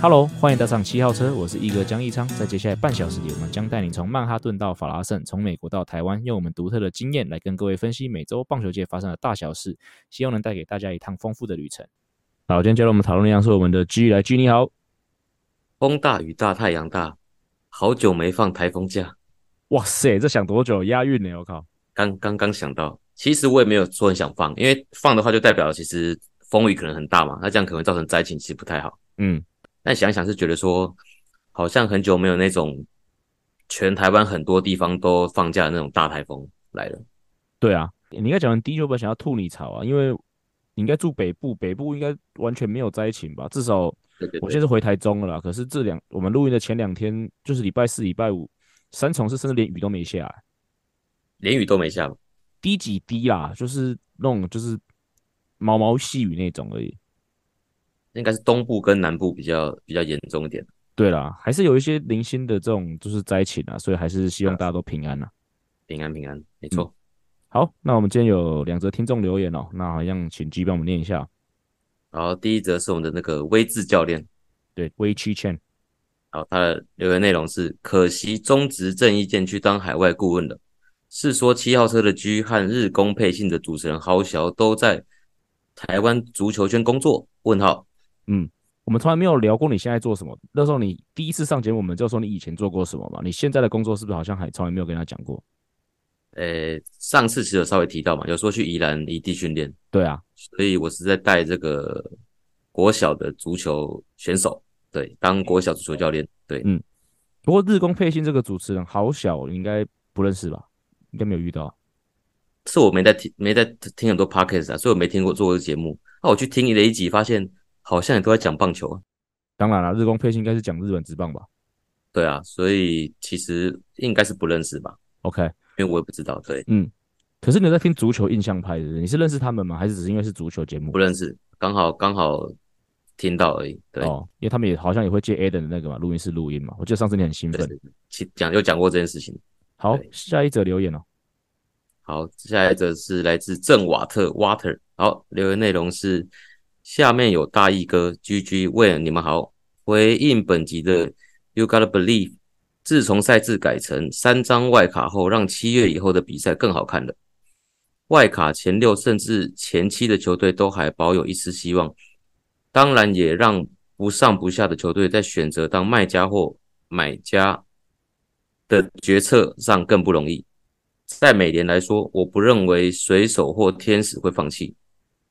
Hello，欢迎搭上七号车，我是一哥江一昌。在接下来半小时里，我们将带你从曼哈顿到法拉盛，从美国到台湾，用我们独特的经验来跟各位分析每周棒球界发生的大小事，希望能带给大家一趟丰富的旅程。好，今天加入我们讨论的是我们的 G 来 G，你好。风大雨大太阳大，好久没放台风假。哇塞，这想多久？押韵呢？我靠，刚刚刚想到。其实我也没有说很想放，因为放的话就代表其实风雨可能很大嘛，那这样可能造成灾情，其实不太好。嗯。但想想是觉得说，好像很久没有那种全台湾很多地方都放假的那种大台风来了。对啊，你应该讲第一句本想要吐你槽啊，因为你应该住北部，北部应该完全没有灾情吧？至少我现在是回台中了啦。可是这两我们录音的前两天，就是礼拜四、礼拜五，三重是甚至连雨都没下，连雨都没下，滴几滴啦，就是那种就是毛毛细雨那种而已。应该是东部跟南部比较比较严重一点。对啦，还是有一些零星的这种就是灾情啊，所以还是希望大家都平安啊。平安平安，没错、嗯。好，那我们今天有两则听众留言哦，那好像请 G 帮我们念一下。好，第一则是我们的那个威志教练，对，威七千。好，他的留言内容是：可惜中职郑伊健去当海外顾问了。是说七号车的 G 和日工配信的主持人豪小都在台湾足球圈工作？问号。嗯，我们从来没有聊过你现在做什么。那时候你第一次上节目，我们就说你以前做过什么嘛？你现在的工作是不是好像还从来没有跟他讲过？上次其实有稍微提到嘛，有说去宜兰异地训练。对啊，所以我是在带这个国小的足球选手，对，当国小足球教练。对，嗯。不过日工配信这个主持人好小，应该不认识吧？应该没有遇到。是我没在听，没在听很多 podcast 啊，所以我没听过做过节目。那我去听了一集，发现。好像也都在讲棒球啊，当然了，日光配信应该是讲日本职棒吧？对啊，所以其实应该是不认识吧？OK，因为我也不知道。对，嗯，可是你在听足球印象派的，你是认识他们吗？还是只是因为是足球节目？不认识，刚好刚好听到而已。对哦，因为他们也好像也会借 Adam 的那个嘛，录音室录音嘛。我记得上次你很兴奋，讲有讲过这件事情。好，下一则留言哦。好，下一则是来自郑瓦特 Water。好，留言内容是。下面有大义哥 GG 问你们好，回应本集的 You gotta believe，自从赛制改成三张外卡后，让七月以后的比赛更好看了。外卡前六甚至前七的球队都还保有一丝希望，当然也让不上不下的球队在选择当卖家或买家的决策上更不容易。在美联来说，我不认为水手或天使会放弃。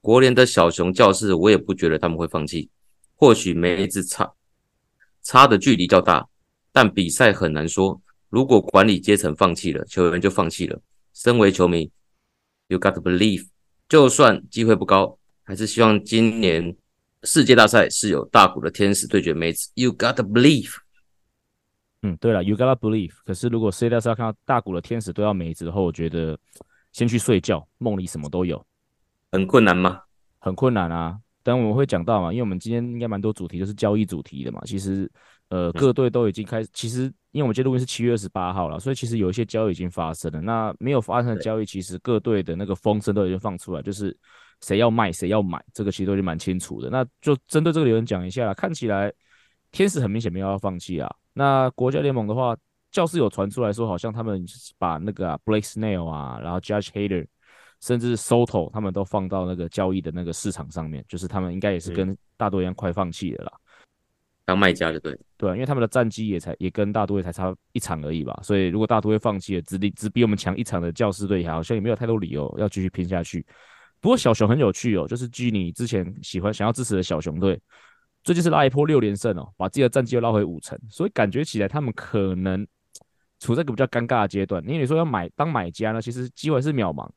国联的小熊教室，我也不觉得他们会放弃。或许梅子差差的距离较大，但比赛很难说。如果管理阶层放弃了，球员就放弃了。身为球迷，You got to believe，就算机会不高，还是希望今年世界大赛是有大谷的天使对决梅子。You got to believe。嗯，对了，You got to believe。可是如果世界大赛看到大谷的天使对到梅子后，我觉得先去睡觉，梦里什么都有。很困难吗？很困难啊！等我们会讲到嘛，因为我们今天应该蛮多主题都是交易主题的嘛。其实，呃，各队都已经开始。其实，因为我们今天录音是七月二十八号了，所以其实有一些交易已经发生了。那没有发生的交易，其实各队的那个风声都已经放出来，就是谁要卖，谁要买，这个其实都已经蛮清楚的。那就针对这个留言讲一下啦。看起来天使很明显没有要放弃啊。那国家联盟的话，教室有传出来说，好像他们把那个、啊、Blake Snell 啊，然后 Judge Hader。甚至 Soto 他们都放到那个交易的那个市场上面，就是他们应该也是跟大都一样快放弃了啦。当卖家就对，对，因为他们的战绩也才也跟大都会才差一场而已吧，所以如果大都会放弃了，只比只比我们强一场的教士队，好像也没有太多理由要继续拼下去。不过小熊很有趣哦，就是据你之前喜欢想要支持的小熊队，最近是拉一波六连胜哦，把自己的战绩又拉回五成，所以感觉起来他们可能处在一个比较尴尬的阶段。因为你说要买当买家呢，其实机会是渺茫。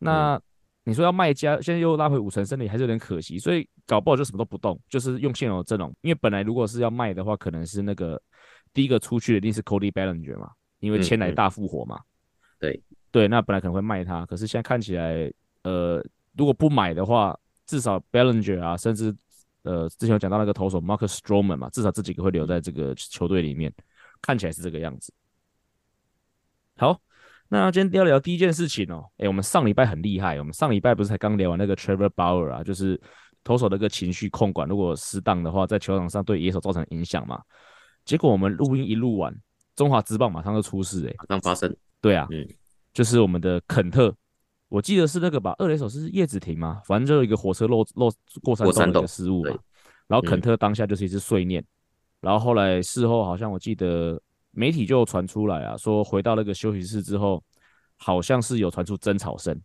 那你说要卖家，现在又拉回五成胜利，还是有点可惜，所以搞不好就什么都不动，就是用现有的阵容。因为本来如果是要卖的话，可能是那个第一个出去的一定是 Cody Ballinger 嘛，因为签来大复活嘛。嗯嗯、对对，那本来可能会卖他，可是现在看起来，呃，如果不买的话，至少 Ballinger 啊，甚至呃之前有讲到那个投手 Marcus Stroman 嘛，至少这几个会留在这个球队里面，看起来是这个样子。好，那今天要聊第一件事情哦，哎，我们上礼拜很厉害，我们上礼拜不是才刚聊完那个 Trevor Bauer 啊，就是投手的一个情绪控管，如果适当的话，在球场上对野手造成影响嘛。结果我们录音一录完，中华职棒马上就出事，哎，马上发生。对啊，嗯，就是我们的肯特。我记得是那个吧，二垒手是叶子婷嘛？反正就有一个火车漏漏过山洞的失误嘛。然后肯特当下就是一直碎念，嗯、然后后来事后好像我记得媒体就传出来啊，说回到那个休息室之后，好像是有传出争吵声，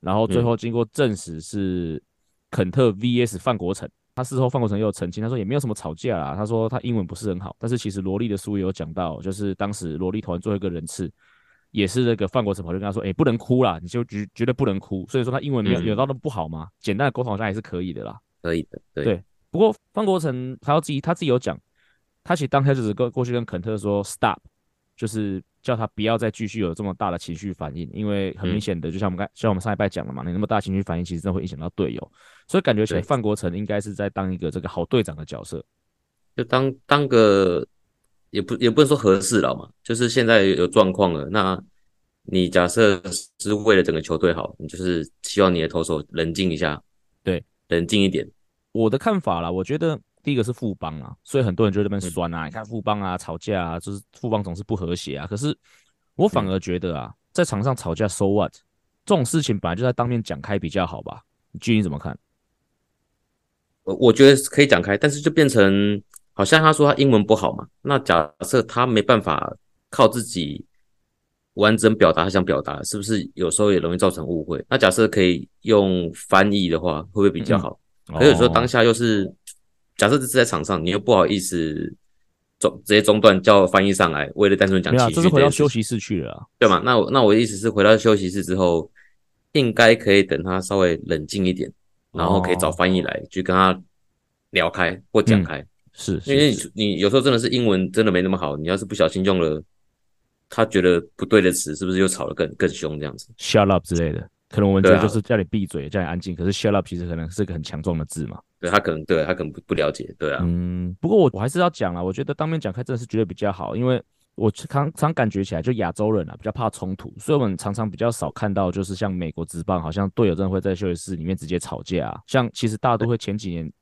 然后最后经过证实是肯特 VS 范国成。他事后范国成又澄清，他说也没有什么吵架啦，他说他英文不是很好，但是其实罗莉的书也有讲到，就是当时罗力投完最后一个人次。也是那个范国成跑去跟他说：“哎、欸，不能哭啦，你就绝绝对不能哭。”所以说他英文没有有到那么不好吗？嗯、简单的沟通好像还是可以的啦。可以的，对。对不过范国成他要自己他自己有讲，他其实当下就是过过去跟肯特说 “stop”，就是叫他不要再继续有这么大的情绪反应，因为很明显的，就像我们刚像我们上一拜讲了嘛，你那么大情绪反应，其实真的会影响到队友。所以感觉起来范国成应该是在当一个这个好队长的角色，就当当个。也不也不能说合适了嘛，就是现在有状况了。那你假设是为了整个球队好，你就是希望你的投手冷静一下，对，冷静一点。我的看法啦，我觉得第一个是富邦啊，所以很多人就在那边酸啊，嗯、你看富邦啊吵架啊，就是富邦总是不和谐啊。可是我反而觉得啊，嗯、在场上吵架，so what？这种事情本来就在当面讲开比较好吧？你具体怎么看？我我觉得可以讲开，但是就变成。好像他说他英文不好嘛，那假设他没办法靠自己完整表达他想表达，是不是有时候也容易造成误会？那假设可以用翻译的话，会不会比较好？嗯、可是有时候当下又是、哦、假设这是在场上，你又不好意思中直接中断叫翻译上来，为了单纯讲情绪、啊，这是回到休息室去了、啊，对吗？那我那我的意思是回到休息室之后，应该可以等他稍微冷静一点，然后可以找翻译来去跟他聊开或讲开。嗯是，因为你有时候真的是英文真的没那么好，你要是不小心用了他觉得不对的词，是不是又吵得更更凶这样子？Shut up 之类的，可能我们觉得就是叫你闭嘴，啊、叫你安静。可是 shut up 其实可能是个很强壮的字嘛。对他可能对他可能不不了解，对啊。嗯，不过我我还是要讲啦，我觉得当面讲开真的是绝对比较好，因为我常常感觉起来，就亚洲人啊比较怕冲突，所以我们常常比较少看到，就是像美国职棒，好像队友真的会在休息室里面直接吵架啊。像其实大都会前几年。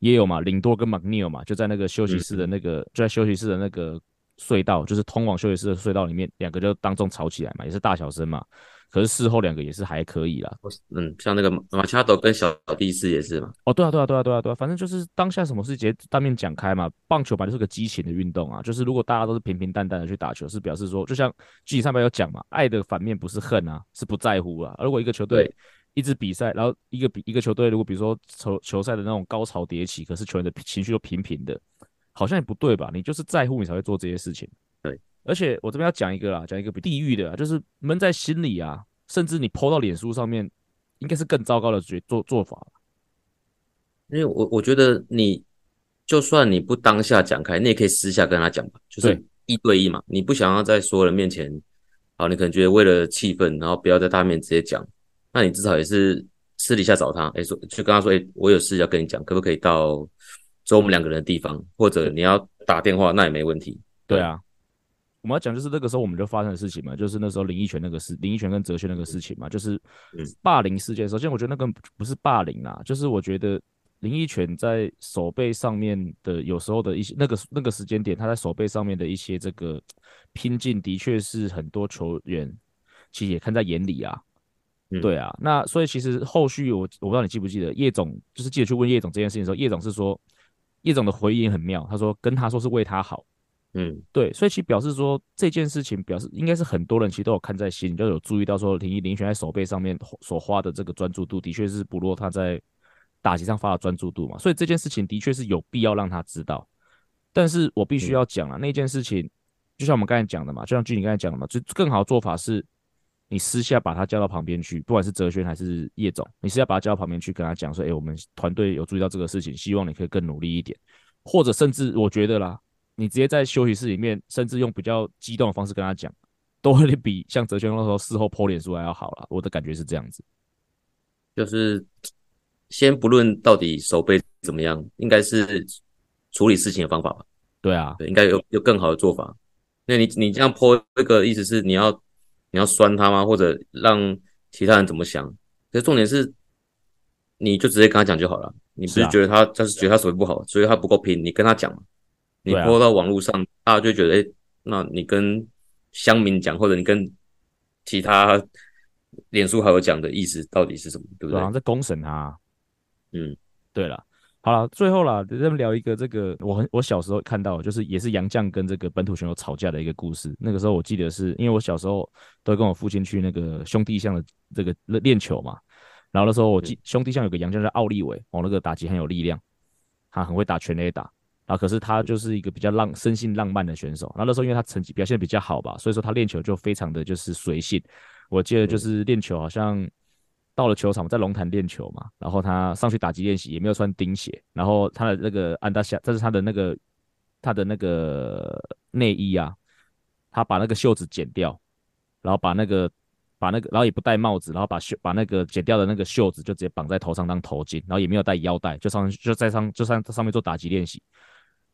也有嘛，林多跟 McNeil 嘛，就在那个休息室的那个，嗯、就在休息室的那个隧道，就是通往休息室的隧道里面，两个就当众吵起来嘛，也是大小声嘛。可是事后两个也是还可以啦。嗯，像那个马恰多跟小蒂斯也是嘛。哦，对啊，对啊，对啊，对啊，对啊，反正就是当下什么事直接当面讲开嘛。棒球本来就是个激情的运动啊，就是如果大家都是平平淡淡的去打球，是表示说，就像剧集上面有讲嘛，爱的反面不是恨啊，是不在乎啊。如果一个球队。一支比赛，然后一个比一个球队，如果比如说球球赛的那种高潮迭起，可是球员的情绪又平平的，好像也不对吧？你就是在乎，你才会做这些事情。对，而且我这边要讲一个啦，讲一个比地狱的，就是闷在心里啊，甚至你 PO 到脸书上面，应该是更糟糕的做做做法。因为我我觉得你就算你不当下讲开，你也可以私下跟他讲吧，就是一对一嘛。你不想要在所有人面前，好，你可能觉得为了气氛，然后不要在大面直接讲。那你至少也是私底下找他，哎、欸，说就跟他说，哎、欸，我有事要跟你讲，可不可以到走我们两个人的地方？或者你要打电话，那也没问题。对啊，我们要讲就是那个时候我们就发生的事情嘛，就是那时候林奕泉那个事，林奕泉跟哲轩那个事情嘛，就是霸凌事件。首先，我觉得那个不是霸凌啦，就是我觉得林奕泉在手背上面的有时候的一些那个那个时间点，他在手背上面的一些这个拼劲，的确是很多球员其实也看在眼里啊。对啊，那所以其实后续我我不知道你记不记得叶总就是记得去问叶总这件事情的时候，叶总是说叶总的回应很妙，他说跟他说是为他好，嗯，对，所以其实表示说这件事情表示应该是很多人其实都有看在心里，就有注意到说林林益全在手背上面所花的这个专注度的确是不落他在打击上发的专注度嘛，所以这件事情的确是有必要让他知道，但是我必须要讲了、嗯、那件事情，就像我们刚才讲的嘛，就像据你刚才讲的嘛，就更好的做法是。你私下把他叫到旁边去，不管是哲轩还是叶总，你私下把他叫到旁边去，跟他讲说：“哎、欸，我们团队有注意到这个事情，希望你可以更努力一点。”或者甚至我觉得啦，你直接在休息室里面，甚至用比较激动的方式跟他讲，都会比像哲轩那时候事后 po 脸书还要好了。我的感觉是这样子，就是先不论到底手背怎么样，应该是处理事情的方法吧？对啊，对，应该有有更好的做法。那你你这样 po 这个意思是你要你要酸他吗？或者让其他人怎么想？可是重点是，你就直接跟他讲就好了。你不是觉得他他是觉得他守备不好，所以他不够拼，你跟他讲嘛。你 po 到网络上，大家就觉得，哎，那你跟乡民讲，或者你跟其他脸书好友讲的意思到底是什么？对不对？好像在公审他。嗯，对了。好了，最后啦，咱们聊一个这个，我很我小时候看到，就是也是杨绛跟这个本土选手吵架的一个故事。那个时候我记得是因为我小时候都跟我父亲去那个兄弟象的这个练球嘛，然后那时候我记兄弟像有个杨绛叫奥利维，哦，那个打击很有力量，他很会打全垒打，然后可是他就是一个比较浪生性浪漫的选手。那那时候因为他成绩表现比较好吧，所以说他练球就非常的就是随性。我记得就是练球好像。到了球场，在龙潭练球嘛，然后他上去打击练习，也没有穿钉鞋，然后他的那个安达夏，这是他的那个他的那个内衣啊，他把那个袖子剪掉，然后把那个把那个，然后也不戴帽子，然后把袖把那个剪掉的那个袖子就直接绑在头上当头巾，然后也没有带腰带，就上就在上就上上面做打击练习，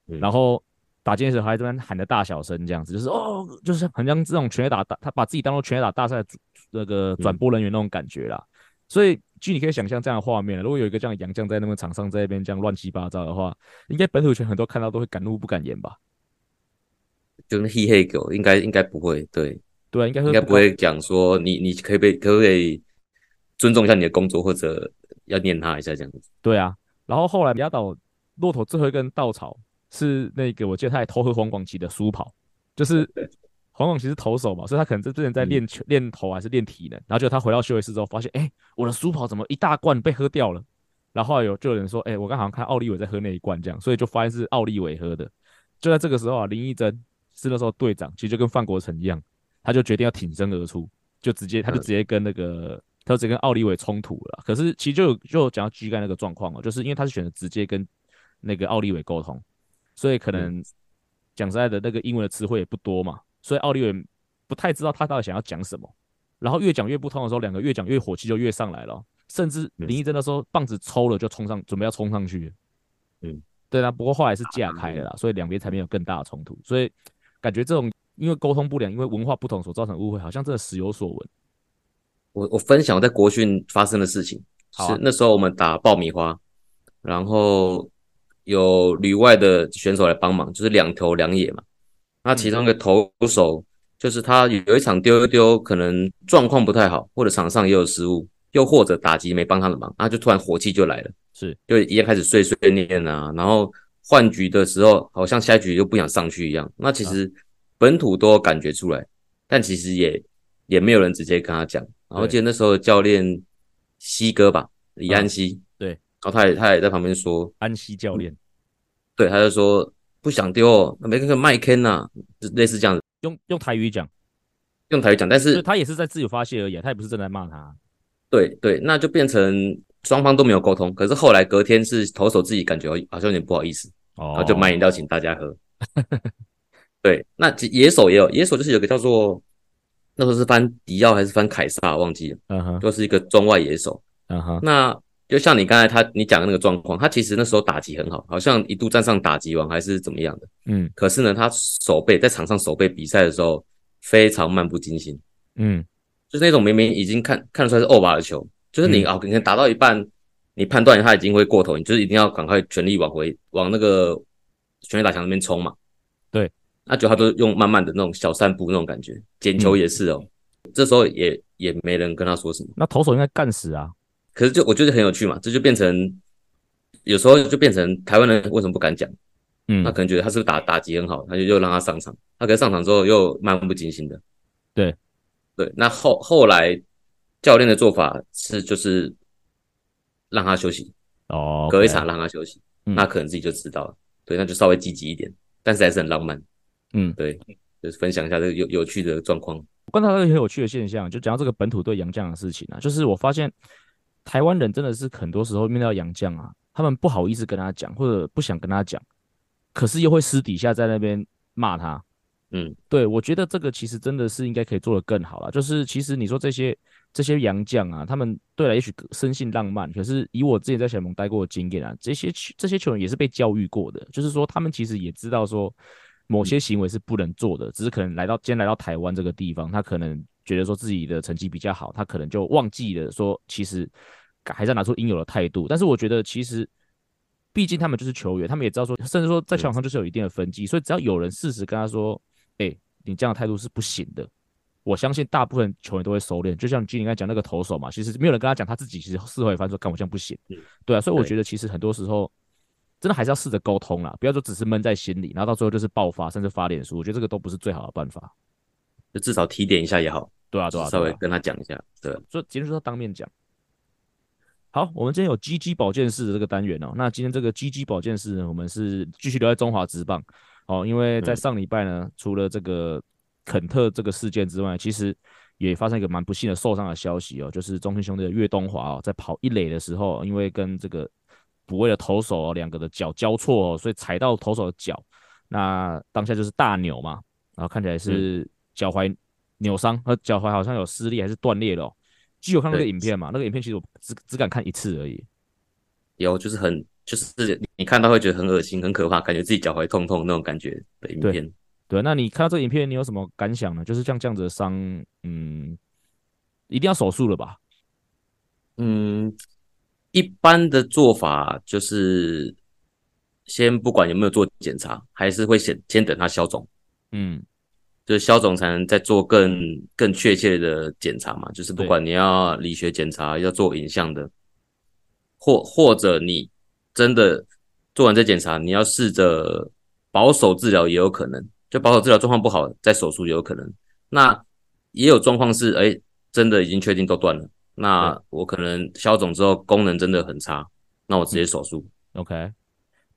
然后打击练习还在这边喊的大小声这样子，就是哦，就是很像这种全垒打大，他把自己当做全垒打大赛那个转播人员那种感觉啦。所以据你可以想象这样的画面，如果有一个这样的洋将在那个场上，在那边这样乱七八糟的话，应该本土拳很多看到都会敢怒不敢言吧？就是嘿嘿狗，应该应该不会，对对啊，应该应该不会讲说你你可以被可不可以尊重一下你的工作，或者要念他一下这样子。对啊，然后后来压倒骆驼最后一根稻草是那个，我记得他还偷喝黄广奇的书跑，就是。黄广其实投手嘛，所以他可能这之前在练球、练投还是练体能，然后就他回到休息室之后，发现，哎，我的书跑怎么一大罐被喝掉了？然后，有就有人说，哎，我刚好像看奥利维在喝那一罐这样，所以就发现是奥利维喝的。就在这个时候啊，林义珍是那时候队长，其实就跟范国成一样，他就决定要挺身而出，就直接他就直接跟那个他就直接跟奥利维冲突了。可是其实就有就讲到膝盖那个状况哦，就是因为他是选择直接跟那个奥利维沟通，所以可能讲实在的，那个英文的词汇也不多嘛。所以奥利维不太知道他到底想要讲什么，然后越讲越不通的时候，两个越讲越火气就越上来了，甚至林一珍的时候棒子抽了就冲上，准备要冲上去。嗯，对啊，不过后来是架开了啦，所以两边才没有更大的冲突。所以感觉这种因为沟通不良、因为文化不同所造成误会，好像真的时有所闻。我我分享我在国训发生的事情，是那时候我们打爆米花，然后有旅外的选手来帮忙，就是两头两野嘛。那其中一个投手就是他有一场丢一丢，可能状况不太好，或者场上也有失误，又或者打击没帮他的忙，他就突然火气就来了，是就一开始碎碎念啊，然后换局的时候好像下一局又不想上去一样。那其实本土都有感觉出来，但其实也也没有人直接跟他讲。然后记得那时候教练西哥吧，李安西，对，然后他也他也在旁边说，安西教练，对，他就说。不想丢，没那个麦肯呐，就类似这样子，用用台语讲，用台语讲，但是他也是在自由发泄而已，他也不是正在骂他。对对，那就变成双方都没有沟通。可是后来隔天是投手自己感觉好像有点不好意思，哦、然后就买饮料请大家喝。对，那野手也有，野手就是有个叫做那时候是翻迪奥还是翻凯撒，忘记了，嗯哼，就是一个中外野手，嗯哼，那。就像你刚才他你讲的那个状况，他其实那时候打击很好，好像一度站上打击王还是怎么样的。嗯，可是呢，他守备在场上守备比赛的时候非常漫不经心。嗯，就是那种明明已经看看得出来是 over 的球，就是你哦，可能打到一半，你判断他已经会过头，你就是一定要赶快全力往回往那个全力打墙那边冲嘛。对，那就他都用慢慢的那种小散步那种感觉，捡球也是哦。嗯，这时候也也没人跟他说什么。那投手应该干死啊。可是就我觉得很有趣嘛，这就变成有时候就变成台湾人为什么不敢讲？嗯，他可能觉得他是不是打打击很好，他就又让他上场。他可能上场之后又漫不经心的。对对，那后后来教练的做法是就是让他休息哦，隔一场让他休息，嗯，那可能自己就知道了。对，那就稍微积极一点，但是还是很浪漫。嗯，对，就是分享一下这个有有趣的状况。我观察到一个很有趣的现象，就讲到这个本土对洋将的事情啊，就是我发现。台湾人真的是很多时候面对到洋将啊，他们不好意思跟他讲，或者不想跟他讲，可是又会私底下在那边骂他。嗯，对，我觉得这个其实真的是应该可以做得更好了。就是其实你说这些这些洋将啊，他们对了，也许生性浪漫，可是以我之前在小联盟待过的经验啊，这些这些球员也是被教育过的，就是说他们其实也知道说某些行为是不能做的，只是可能来到今天来到台湾这个地方，他可能觉得说自己的成绩比较好，他可能就忘记了说其实还是要拿出应有的态度。但是我觉得其实毕竟他们就是球员，他们也知道说，甚至说在球场上就是有一定的分际，所以只要有人适时跟他说，哎、欸，你这样的态度是不行的。我相信大部分球员都会收敛，就像你刚才讲那个投手嘛，其实没有人跟他讲，他自己其实事后也发现说，干我这样不行，对啊，所以我觉得其实很多时候真的还是要试着沟通啦，不要说只是闷在心里，然后到最后就是爆发，甚至发脸书，我觉得这个都不是最好的办法。就至少提点一下也好，对啊，对啊，稍微跟他讲一下，对，所以今天就是要当面讲。好，我们今天有 GG 保健室的这个单元哦，那今天这个 GG 保健室呢，我们是继续留在中华职棒哦，因为在上礼拜呢，除了这个肯特这个事件之外，其实。也发生一个蛮不幸的受伤的消息哦，就是中信兄弟的岳东华哦，在跑一垒的时候，因为跟这个补位的投手两个的脚交错哦，所以踩到投手的脚，那当下就是大扭嘛，然后看起来是脚踝扭伤，和脚踝好像有撕裂还是断裂了。既有看那个影片嘛，那个影片其实我只只敢看一次而已。有，就是很就是你看到会觉得很恶心、很可怕，感觉自己脚踝痛痛那种感觉的影片。对，那你看到这个影片，你有什么感想呢？就是像这样子的伤，嗯，一定要手术了吧？嗯，一般的做法就是先不管有没有做检查，还是会先先等它消肿，嗯，就是消肿才能再做更更确切的检查嘛。就是不管你要理学检查，要做影像的，或或者你真的做完这检查，你要试着保守治疗也有可能。就保守治疗状况不好，再手术也有可能。那也有状况是，哎、欸，真的已经确定都断了。那我可能消肿之后功能真的很差，那我直接手术。嗯、OK。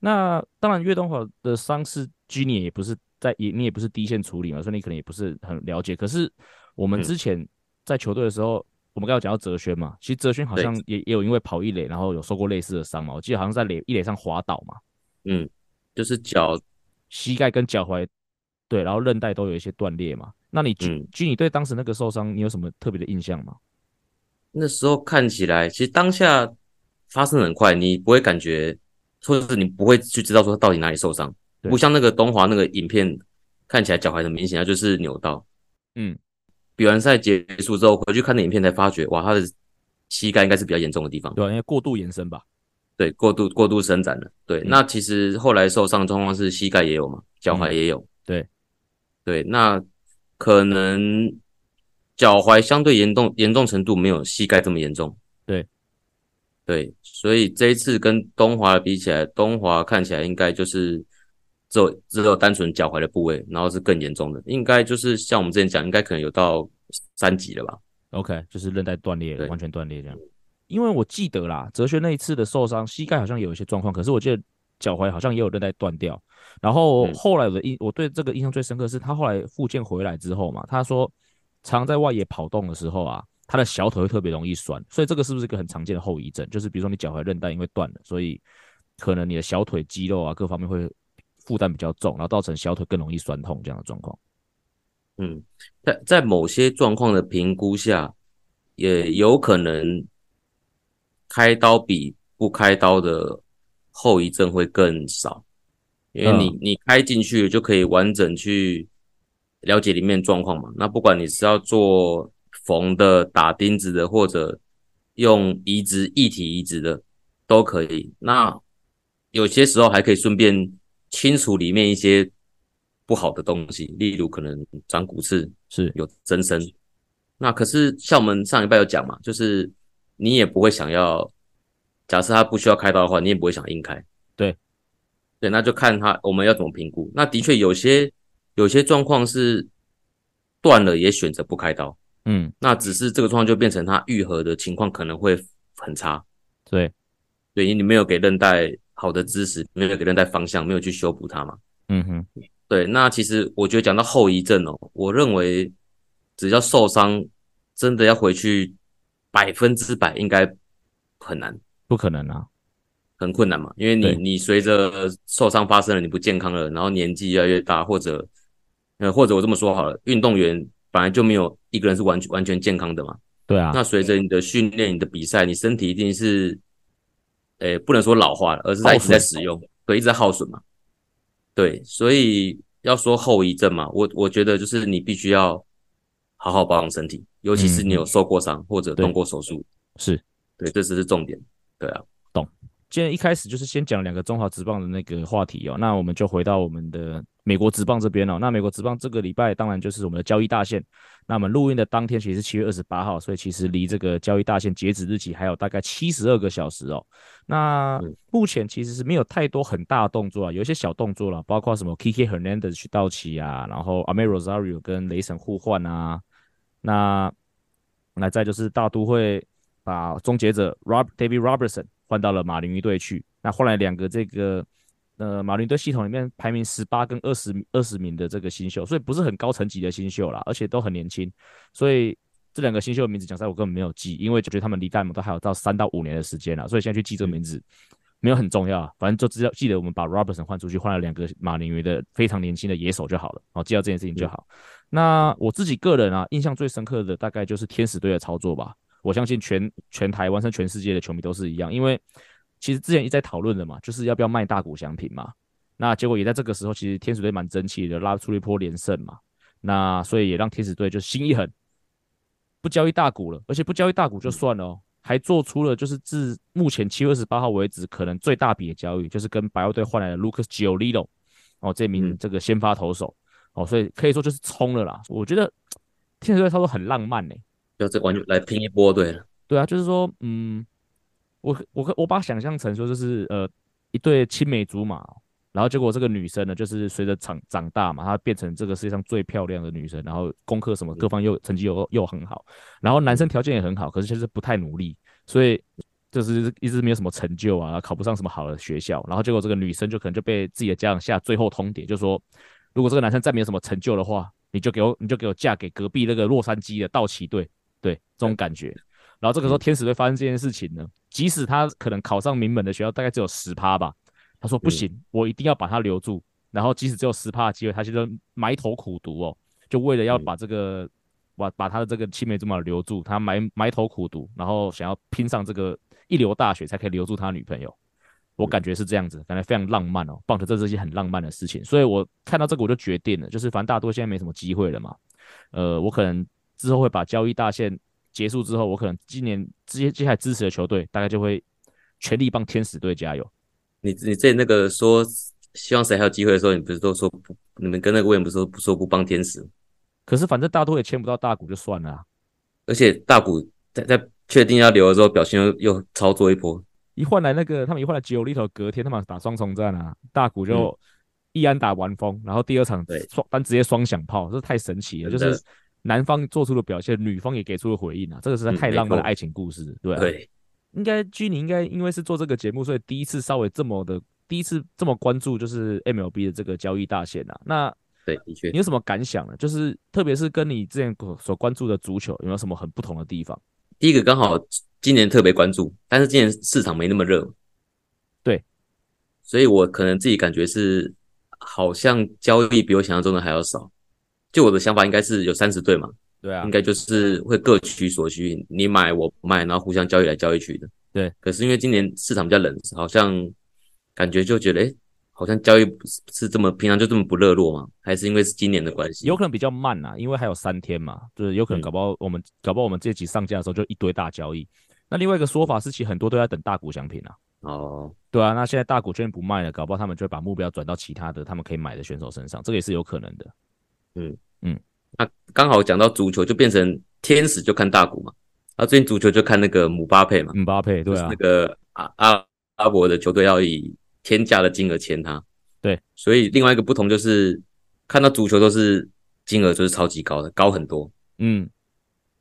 那当然，岳东华的伤势，G 你也不是在也你也不是第一线处理嘛，所以你可能也不是很了解。可是我们之前在球队的时候，嗯、我们刚刚讲到哲轩嘛，其实哲轩好像也也有因为跑一垒，然后有受过类似的伤嘛。我记得好像在垒一垒上滑倒嘛。嗯，就是脚、膝盖跟脚踝。对，然后韧带都有一些断裂嘛。那你 G、嗯、你对当时那个受伤，你有什么特别的印象吗？那时候看起来，其实当下发生很快，你不会感觉，或者是你不会去知道说他到底哪里受伤，不像那个东华那个影片看起来脚踝很明显，他就是扭到。嗯，比完赛结束之后回去看那影片才发觉，哇，他的膝盖应该是比较严重的地方。对，因为过度延伸吧。对，过度过度伸展了。对，嗯、那其实后来受伤的状况是膝盖也有嘛，脚踝也有。嗯、对。对，那可能脚踝相对严重，严重程度没有膝盖这么严重。对，对，所以这一次跟东华比起来，东华看起来应该就是只有只有单纯脚踝的部位，然后是更严重的，应该就是像我们之前讲，应该可能有到三级了吧？OK，就是韧带断裂了，完全断裂这样。因为我记得啦，哲学那一次的受伤，膝盖好像有一些状况，可是我记得脚踝好像也有韧带断掉。然后后来我的印，我对这个印象最深刻是他后来复健回来之后嘛，他说常在外野跑动的时候啊，他的小腿会特别容易酸，所以这个是不是一个很常见的后遗症？就是比如说你脚踝韧带因为断了，所以可能你的小腿肌肉啊各方面会负担比较重，然后造成小腿更容易酸痛这样的状况。嗯，在在某些状况的评估下，也有可能开刀比不开刀的后遗症会更少。因为你你开进去就可以完整去了解里面状况嘛。那不管你是要做缝的、打钉子的，或者用移植、异体移植的，都可以。那有些时候还可以顺便清除里面一些不好的东西，例如可能长骨刺，是有增生。那可是像我们上礼拜有讲嘛，就是你也不会想要，假设他不需要开刀的话，你也不会想硬开。对。对，那就看他我们要怎么评估。那的确有些有些状况是断了也选择不开刀，嗯，那只是这个状况就变成他愈合的情况可能会很差。对，对，因为你没有给韧带好的知识，没有给人带方向，没有去修补它嘛。嗯哼，对。那其实我觉得讲到后遗症哦，我认为只要受伤，真的要回去百分之百应该很难，不可能啊。很困难嘛，因为你你随着受伤发生了，你不健康了，然后年纪越来越大，或者呃或者我这么说好了，运动员本来就没有一个人是完全完全健康的嘛。对啊。那随着你的训练、你的比赛，你身体一定是，诶，不能说老化了，而是在一直在使用，对，一直在耗损嘛。对，所以要说后遗症嘛，我我觉得就是你必须要好好保养身体，尤其是你有受过伤、嗯、或者动过手术，是对，这是重点。对啊，懂。今天一开始就是先讲两个中华职棒的那个话题哦，那我们就回到我们的美国职棒这边哦。那美国职棒这个礼拜当然就是我们的交易大限。那我们录音的当天其实是七月二十八号，所以其实离这个交易大限截止日期还有大概七十二个小时哦。那目前其实是没有太多很大的动作啊，有一些小动作了，包括什么 Kiki Hernandez 去道奇啊，然后 Amed Rosario 跟雷神互换啊。那那再就是大都会把终结者 Rob David Robertson。换到了马林鱼队去，那换来两个这个呃马林鱼队系统里面排名十八跟二十二十名的这个新秀，所以不是很高层级的新秀啦，而且都很年轻，所以这两个新秀的名字讲实在我根本没有记，因为就觉得他们离大联盟都还有到三到五年的时间了，所以现在去记这个名字没有很重要，反正就只要记得我们把 Robertson 换出去，换了两个马林鱼的非常年轻的野手就好了，哦，记到这件事情就好。那我自己个人啊，印象最深刻的大概就是天使队的操作吧。我相信全全台湾甚至全世界的球迷都是一样，因为其实之前一直在讨论的嘛，就是要不要卖大股翔平嘛。那结果也在这个时候，其实天使队蛮争气的，拉出了一波连胜嘛。那所以也让天使队就心一狠，不交易大股了，而且不交易大股就算了哦，还做出了就是自目前七月二十八号为止可能最大笔的交易，就是跟白袜队换来的 Lucas Giolito 哦，这名这个先发投手哦，所以可以说就是冲了啦。我觉得天使队操作很浪漫呢、欸。就这完全来拼一波，对了，对啊，就是说，嗯，我我我把它想象成说，就是呃，一对青梅竹马，然后结果这个女生呢，就是随着长长大嘛，她变成这个世界上最漂亮的女生，然后功课什么各方又成绩又又很好，然后男生条件也很好，可是就是不太努力，所以就是一直没有什么成就啊，考不上什么好的学校，然后结果这个女生就可能就被自己的家长下最后通牒，就说，如果这个男生再没有什么成就的话，你就给我你就给我嫁给隔壁那个洛杉矶的道奇队。对这种感觉，然后这个时候天使队发生这件事情呢，即使他可能考上名门的学校，大概只有十趴吧。他说不行，我一定要把他留住。然后即使只有十趴的机会，他其实埋头苦读哦，就为了要把这个把把他的这个青梅竹马留住，他埋埋头苦读，然后想要拼上这个一流大学才可以留住他女朋友。我感觉是这样子，感觉非常浪漫哦。棒球这是一件很浪漫的事情，所以我看到这个我就决定了，就是反正大多现在没什么机会了嘛，呃，我可能。之后会把交易大限结束之后，我可能今年接接下来支持的球队，大概就会全力帮天使队加油。你你在那个说希望谁还有机会的时候，你不是都说不？你们跟那个魏不是说不说不帮天使？可是反正大多也签不到大股就算了啊。而且大股在在确定要留的时候，表现又又操作一波，一换来那个他们一换来吉欧利头，隔天他们打双重战啊，大股就一安打完封，然后第二场双单直接双响炮，这太神奇了，就是。男方做出了表现，女方也给出了回应啊！这个实在太浪漫的爱情故事，嗯、对、啊、对。应该居你应该因为是做这个节目，所以第一次稍微这么的，第一次这么关注就是 MLB 的这个交易大限啊。那对，的确，你有什么感想呢？就是特别是跟你之前所关注的足球有没有什么很不同的地方？第一个刚好今年特别关注，但是今年市场没那么热，对，所以我可能自己感觉是好像交易比我想象中的还要少。就我的想法，应该是有三十对嘛，对啊，应该就是会各取所需，你买我卖，然后互相交易来交易去的。对，可是因为今年市场比较冷，好像感觉就觉得，哎，好像交易是这么平常就这么不热络嘛？还是因为是今年的关系？有可能比较慢啊，因为还有三天嘛，就是有可能搞不好我们、嗯、搞不好我们这集上架的时候就一堆大交易。那另外一个说法是，其实很多都在等大股奖品啊。哦，对啊，那现在大股券不卖了，搞不好他们就会把目标转到其他的他们可以买的选手身上，这个也是有可能的。嗯。嗯，那刚好讲到足球，就变成天使就看大股嘛，啊，最近足球就看那个姆巴佩嘛，姆巴佩对啊，那个阿阿阿伯的球队要以天价的金额签他，对，所以另外一个不同就是看到足球都是金额就是超级高的，高很多，嗯，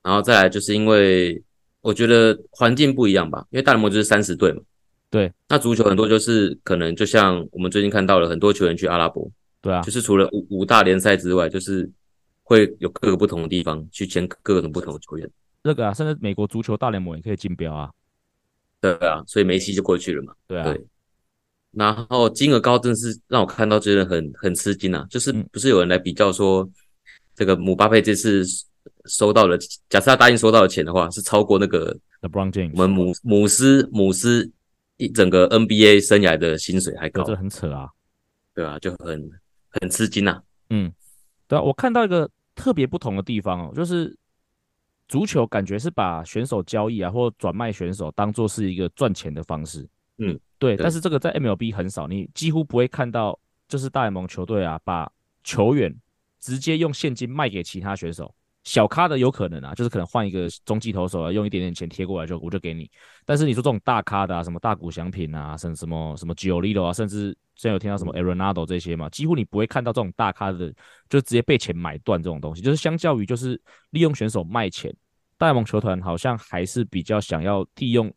然后再来就是因为我觉得环境不一样吧，因为大联盟就是三十队嘛，对，那足球很多就是可能就像我们最近看到了很多球员去阿拉伯。对啊，就是除了五五大联赛之外，就是会有各个不同的地方去签各种不同的球员。那个啊，甚至美国足球大联盟也可以竞标啊。对啊，所以梅西就过去了嘛。对啊。对。然后金额高，真的是让我看到觉得很很吃惊啊！就是不是有人来比较说，这个姆巴佩这次收到了，假设他答应收到的钱的话，是超过那个 LeBron James 我们姆姆斯姆斯一整个 NBA 生涯的薪水还高，这很扯啊，对啊，就很很吃惊呐。嗯，对啊，我看到一个特别不同的地方哦，就是足球感觉是把选手交易啊，或转卖选手当做是一个赚钱的方式。嗯，对，对但是这个在 MLB 很少，你几乎不会看到，就是大联盟球队啊，把球员直接用现金卖给其他选手。小咖的有可能啊，就是可能换一个中继投手啊，用一点点钱贴过来就我就给你。但是你说这种大咖的啊，什么大谷翔平啊，什么什么什么 Giolito 啊，甚至现在有听到什么 Arenado 这些嘛，几乎你不会看到这种大咖的就直接被钱买断这种东西。就是相较于就是利用选手卖钱，大联盟球团好像还是比较想要利用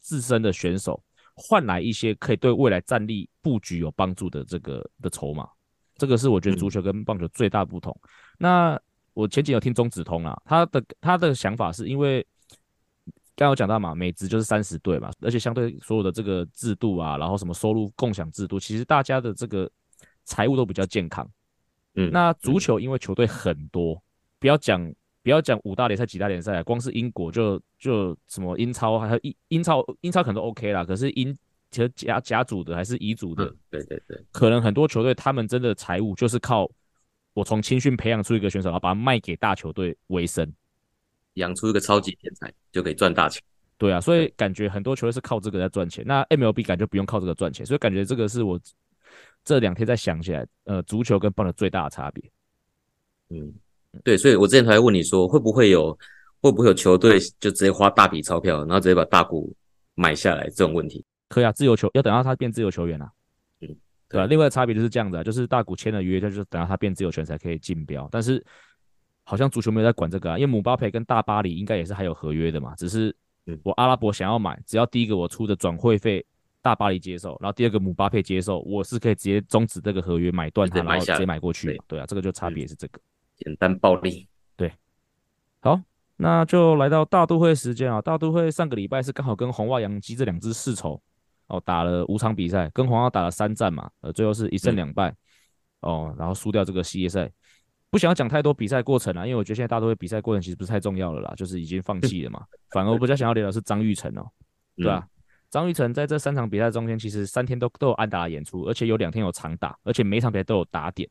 自身的选手换来一些可以对未来战力布局有帮助的这个的筹码。这个是我觉得足球跟棒球最大不同。那我前几天有听中子通啊，他的他的想法是因为刚刚有讲到嘛，美职就是三十队嘛，而且相对所有的这个制度啊，然后什么收入共享制度，其实大家的这个财务都比较健康。嗯，那足球因为球队很多，不要讲不要讲五大联赛几大联赛，光是英国就就什么英超还有英英超英超可能都 OK 啦，可是英其实甲甲组的还是乙组的，嗯，对对对，可能很多球队他们真的财务就是靠。我从青训培养出一个选手，然后把他卖给大球队为生，养出一个超级天才就可以赚大钱。对啊，所以感觉很多球队是靠这个在赚钱。那 MLB 感觉不用靠这个赚钱，所以感觉这个是我这两天在想起来，呃，足球跟棒球最大的差别。嗯，对，所以我之前才问你说，会不会有会不会有球队就直接花大笔钞票，然后直接把大股买下来这种问题？可以啊，自由球要等到他变自由球员啊。对吧？另外的差别就是这样子啊，就是大股签了约，他就是等到他变自由权才可以竞标。但是好像足球没有在管这个啊，因为姆巴佩跟大巴黎应该也是还有合约的嘛。只是我阿拉伯想要买，只要第一个我出的转会费大巴黎接受，然后第二个姆巴佩接受，我是可以直接终止这个合约，买断它，然后直接买过去。对，对啊，这个就差别是这个。简单暴力。对。好，那就来到大都会时间啊。大都会上个礼拜是刚好跟红袜、洋基这两支世仇。哦，打了五场比赛，跟黄浩打了三战嘛，呃，最后是一胜两败，嗯、哦，然后输掉这个系列赛。不想要讲太多比赛过程啊，因为我觉得现在大都会比赛过程其实不是太重要了啦，就是已经放弃了嘛。反而我比较想要聊的是张玉成哦，对吧、啊？张玉成在这三场比赛中间，其实三天都都有安打演出，而且有两天有长打，而且每场比赛都有打点。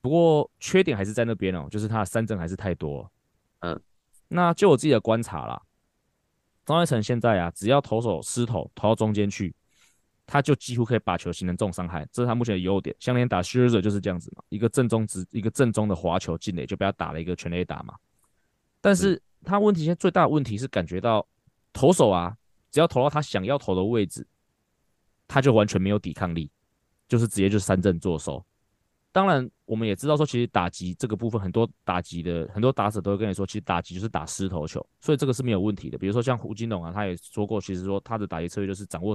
不过缺点还是在那边哦，就是他的三振还是太多。嗯，那就我自己的观察啦。张育成现在啊，只要投手失投投到中间去，他就几乎可以把球形成重伤害，这是他目前的优点。像连打 Scherzer 就是这样子嘛，一个正中直，一个正中的滑球进垒，就被他打了一个全垒打嘛。但是他问题现在最大的问题是感觉到投手啊，只要投到他想要投的位置，他就完全没有抵抗力，就是直接就三振作收。当然，我们也知道说，其实打击这个部分，很多打击的很多打者都会跟你说，其实打击就是打失头球，所以这个是没有问题的。比如说像胡金龙啊，他也说过，其实说他的打击策略就是掌握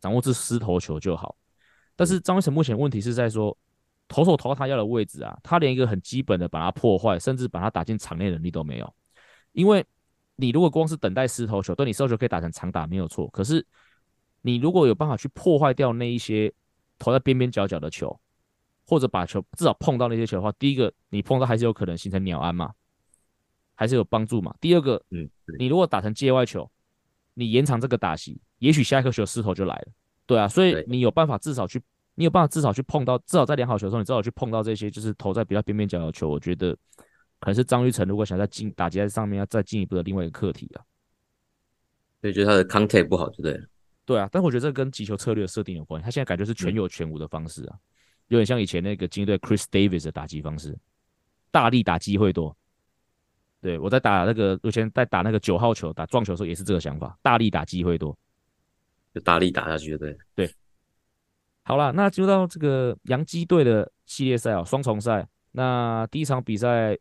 掌握这失头球就好。但是张育成目前问题是在说，投手投到他要的位置啊，他连一个很基本的把它破坏，甚至把它打进场内能力都没有。因为你如果光是等待失头球，对你失投球可以打成长打没有错，可是你如果有办法去破坏掉那一些投在边边角角的球。或者把球至少碰到那些球的话，第一个你碰到还是有可能形成鸟安嘛，还是有帮助嘛。第二个，嗯，你如果打成界外球，你延长这个打席，也许下一颗球失头就来了。对啊，所以你有办法至少去，你有办法至少去碰到，至少在良好球的时候，你至少去碰到这些就是投在比较边边角角的球。我觉得可能是张玉成如果想在进打击在上面要再进一步的另外一个课题啊。所以觉得他的 contact 不好，对不对？对啊，但我觉得这跟击球策略的设定有关系。他现在感觉是全有全无的方式啊。有点像以前那个金队 Chris Davis 的打击方式，大力打机会多。对，我在打那个，以前在打那个九号球打撞球的时候也是这个想法，大力打机会多，就大力打下去，对对。好了，那就到这个洋基队的系列赛啊，双重赛。那第一场比赛，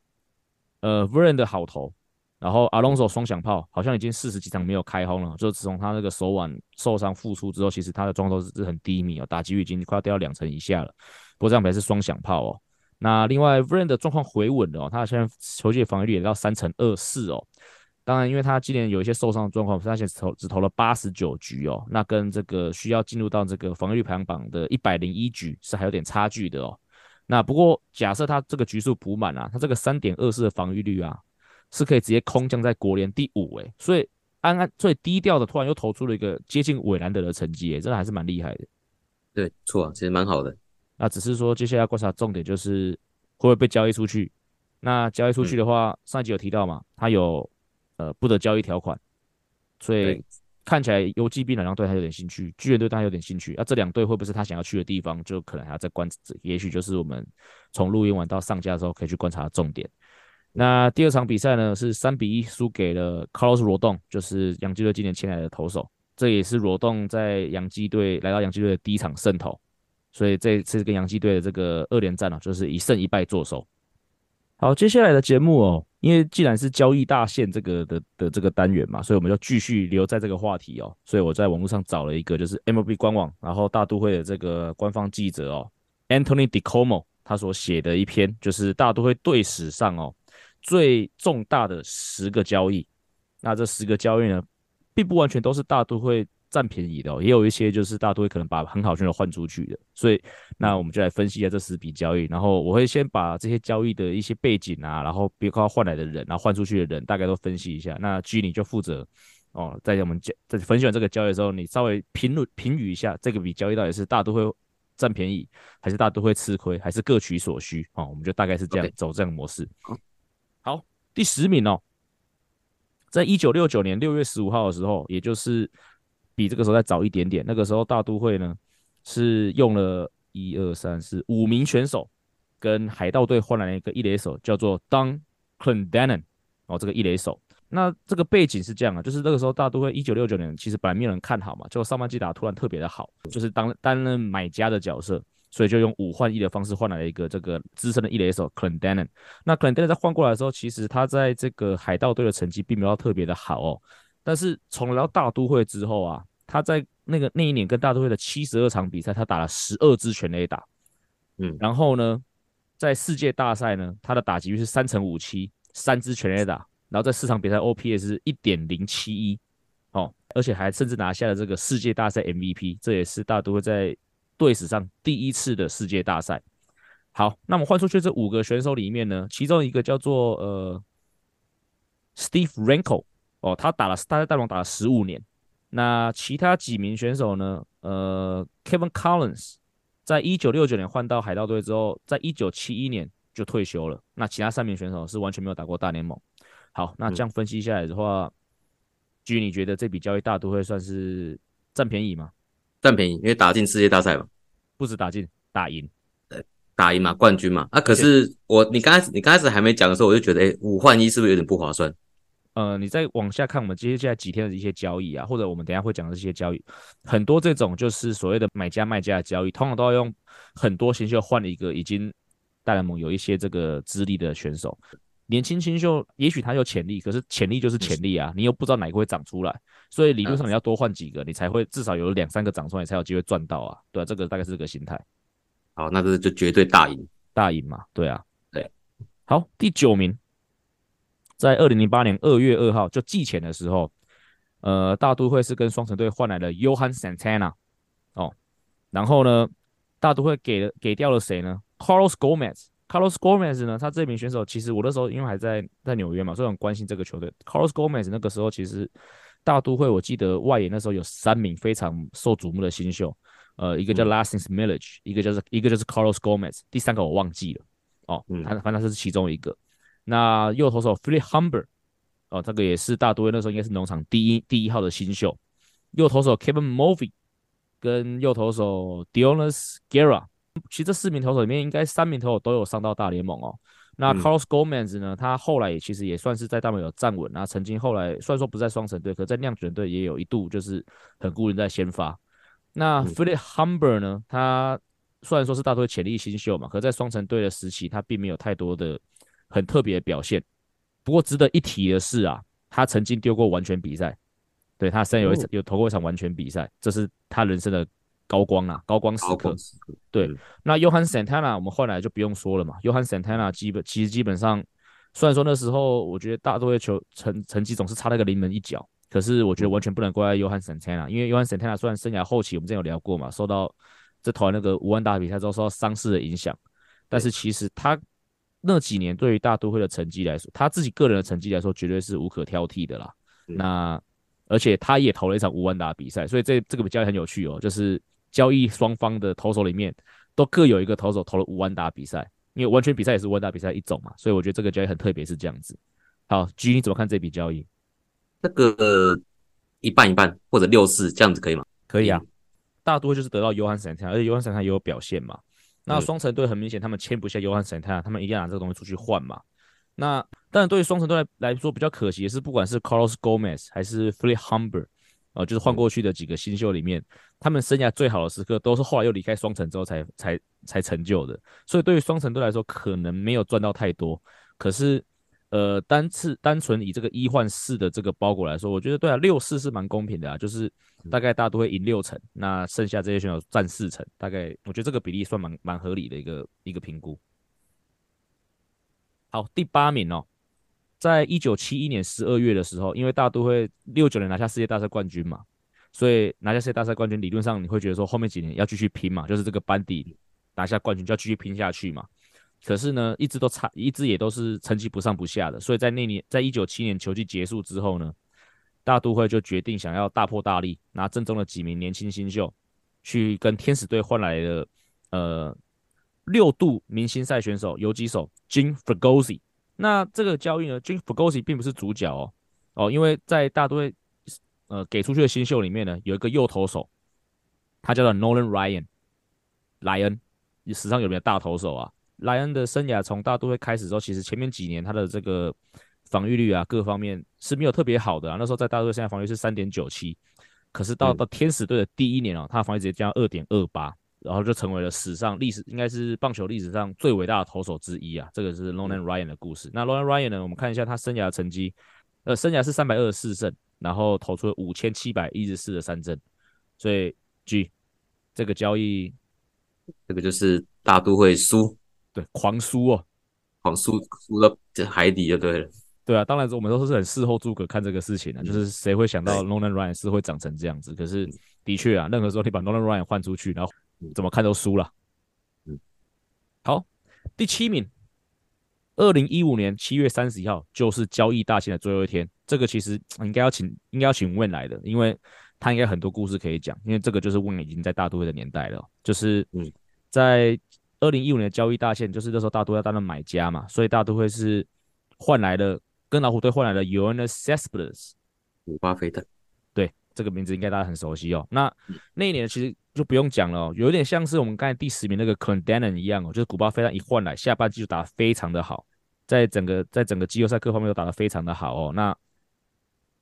呃，Verlander 的好投。然后阿隆索双响炮好像已经四十几场没有开轰了，就自从他那个手腕受伤复出之后，其实他的状态都是很低迷哦，打击率已经快要掉到两成以下了。不过这场比赛是双响炮哦。那另外 Vern 的状况回稳了哦，他现在球季防御率也到三成二四哦。当然，因为他今年有一些受伤的状况，他现在投只投了八十九局哦，那跟这个需要进入到这个防御率排行榜的一百零一局是还有点差距的哦。那不过假设他这个局数补满啊，他这个三点二四的防御率啊。是可以直接空降在国联第五，诶，所以安安最低调的突然又投出了一个接近韦兰德的成绩，诶，真的还是蛮厉害的。对，错啊，其实蛮好的。那只是说接下来观察重点就是会不会被交易出去。那交易出去的话，嗯、上一集有提到嘛，他有呃不得交易条款，所以看起来游击兵两队他有点兴趣，巨人队他有点兴趣。那、啊、这两队会不会是他想要去的地方？就可能还要再观，也许就是我们从录音完到上架的时候可以去观察的重点。那第二场比赛呢是三比一输给了 Carlos 罗栋就是洋基队今年签来的投手，这也是 Rodon 在洋基队来到洋基队的第一场胜投，所以这次跟洋基队的这个二连战啊，就是一胜一败作收。好，接下来的节目哦，因为既然是交易大线这个的的这个单元嘛，所以我们就继续留在这个话题哦。所以我在网络上找了一个，就是 MLB 官网，然后大都会的这个官方记者哦，Anthony DiComo 他所写的一篇，就是大都会队史上哦最重大的十个交易。那这十个交易呢，并不完全都是大都会。占便宜的哦，也有一些就是大都会可能把很好选手换出去的，所以那我们就来分析一下这十笔交易，然后我会先把这些交易的一些背景啊，然后别靠换来的人，然后换出去的人大概都分析一下。那 G 你就负责哦，在我们讲在分析完这个交易的时候，你稍微评论评语一下这个笔交易到底是大都会占便宜，还是大都会吃亏，还是各取所需哦？我们就大概是这样.走这样的模式。第十名哦，在一九六九年六月十五号的时候，也就是。比这个时候再早一点点，那个时候大都会呢是用了一二三四五名选手，跟海盗队换来了一个一垒手，叫做 Don Clendenon 哦，这个一垒手。那这个背景是这样啊，就是那个时候大都会一九六九年其实本来没有人看好嘛，结果上半季打突然特别的好，就是当担任买家的角色，所以就用五换一的方式换来了一个这个资深的一垒手 Clendenon。那 Clendenon 在换过来的时候，其实他在这个海盗队的成绩并没有特别的好哦。但是从来到大都会之后啊，他在那个那一年跟大都会的七十二场比赛，他打了十二支全垒打，嗯，然后呢，在世界大赛呢，他的打击率是三成五七，三支全垒打，然后在四场比赛 OPS 是一点零七一，哦，而且还甚至拿下了这个世界大赛 MVP，这也是大都会在队史上第一次的世界大赛。好，那么换出去这五个选手里面呢，其中一个叫做呃 Steve Renko。哦，他打了，他在大联打了十五年。那其他几名选手呢？呃，Kevin Collins 在一九六九年换到海盗队之后，在一九七一年就退休了。那其他三名选手是完全没有打过大联盟。好，那这样分析下来的话，据、嗯、你觉得这笔交易大都会算是占便宜吗？占便宜，因为打进世界大赛嘛，不止打进，打赢，呃，打赢嘛，冠军嘛。啊，可是我你刚开始你刚开始还没讲的时候，我就觉得，哎，五换一是不是有点不划算？呃，你再往下看，我们接下来几天的一些交易啊，或者我们等一下会讲的这些交易，很多这种就是所谓的买家卖家的交易，通常都要用很多新秀换了一个已经大联盟有一些这个资历的选手。年轻新秀也许他有潜力，可是潜力就是潜力啊，你又不知道哪个会长出来，所以理论上你要多换几个，你才会至少有两三个长出来，才有机会赚到啊。对啊，这个大概是这个心态。好，那这就绝对大赢，大赢嘛。对啊，对。好，第九名。在二零零八年二月二号就季前的时候，呃，大都会是跟双城队换来了 Johan Santana 哦，然后呢，大都会给了给掉了谁呢？Carlos Gomez，Carlos Gomez 呢？他这名选手其实我那时候因为还在在纽约嘛，所以很关心这个球队。Carlos Gomez 那个时候其实大都会我记得外野那时候有三名非常受瞩目的新秀，呃，一个叫 Lastings Milledge，一个就是一个就是 Carlos Gomez，第三个我忘记了哦，他反正他是其中一个。那右投手 Philip Humber，哦，这个也是大都会那时候应该是农场第一第一号的新秀。右投手 Kevin Mulvey 跟右投手 Dionis Guerra，其实这四名投手里面应该三名投手都有上到大联盟哦。那 Carlos Gomez 呢，他后来也其实也算是在大联盟有站稳，那曾经后来虽然说不在双城队，可在酿酒人队也有一度就是很孤人在先发。那 Philip Humber 呢，他虽然说是大都会潜力新秀嘛，可在双城队的时期他并没有太多的。很特别的表现，不过值得一提的是啊，他曾经丢过完全比赛，对，他虽然有一有投过一场完全比赛，这是他人生的高光啊，高光时刻。对，那 Johan Santana 我们后来就不用说了嘛，Johan Santana 基本其实基本上，虽然说那时候我觉得大都会球成成绩总是差那个临门一脚，可是我觉得完全不能怪 Johan Santana，因为 Johan Santana 虽然生涯后期我们之前有聊过嘛，受到这投完那个五万大比赛之后受到伤势的影响，但是其实他。那几年对于大都会的成绩来说，他自己个人的成绩来说，绝对是无可挑剔的啦。嗯、那而且他也投了一场无安打比赛，所以这这个比较很有趣哦，就是交易双方的投手里面都各有一个投手投了五万打比赛，因为完全比赛也是五万打比赛一种嘛，所以我觉得这个交易很特别，是这样子。好，G 你怎么看这笔交易？这个一半一半或者六四这样子可以吗？可以啊，大多就是得到约翰桑塔纳，而且约翰桑塔纳也有表现嘛。那双城队很明显，他们签不下约翰桑塔纳，他们一定要拿这个东西出去换嘛。那当然，对于双城队来来说比较可惜的是，不管是 Carlos Gomez 还是 Philip Humber，呃，就是换过去的几个新秀里面，他们生涯最好的时刻都是后来又离开双城之后才才才成就的。所以对于双城队来说，可能没有赚到太多。可是，呃，单次单纯以这个一换四的这个包裹来说，我觉得对啊，六四是蛮公平的啊，就是。大概大家都会赢六成，那剩下这些选手占四成，大概我觉得这个比例算蛮蛮合理的一个一个评估。好，第八名哦，在一九七一年十二月的时候，因为大都会六九年拿下世界大赛冠军嘛，所以拿下世界大赛冠军，理论上你会觉得说后面几年要继续拼嘛，就是这个班底拿下冠军就要继续拼下去嘛。可是呢，一直都差，一直也都是成绩不上不下的，所以在那年，在一九七年球季结束之后呢。大都会就决定想要大破大立，拿阵中的几名年轻新秀去跟天使队换来的呃六度明星赛选手游击手 Jim f r g o s i。那这个交易呢，Jim f r g o s i 并不是主角哦哦，因为在大都会呃给出去的新秀里面呢，有一个右投手，他叫做 Nolan Ryan，莱恩，史上有名的大投手啊。莱恩的生涯从大都会开始之后，其实前面几年他的这个。防御率啊，各方面是没有特别好的啊。那时候在大都会，现在防御是三点九七，可是到到天使队的第一年哦，他的防御直接降到二点二八，然后就成为了史上历史应该是棒球历史上最伟大的投手之一啊。这个是 Nolan Ryan 的故事。那 Nolan Ryan 呢，我们看一下他生涯的成绩，呃，生涯是三百二十四胜，然后投出了五千七百一十四的三振。所以 G 这个交易，这个就是大都会输，对，狂输哦，狂输输到这海底就对了。对啊，当然我们都是很事后诸葛看这个事情啊，就是谁会想到 Nolan Ryan 是会长成这样子？可是的确啊，任何时候你把 Nolan Ryan 换出去，然后怎么看都输了。嗯，好，第七名，二零一五年七月三十一号就是交易大限的最后一天。这个其实应该要请应该要请 Wayne 来的，因为他应该很多故事可以讲，因为这个就是 Wayne 已经在大都会的年代了，就是在二零一五年的交易大限，就是那时候大都会要担任买家嘛，所以大都会是换来了。跟老虎队换来了 Yoenis Cespedes，古巴菲特，对，这个名字应该大家很熟悉哦。那那一年其实就不用讲了哦，有点像是我们刚才第十名那个 Clendenon 一样哦，就是古巴飞弹一换来，下半季就打得非常的好，在整个在整个季后赛各方面都打得非常的好哦。那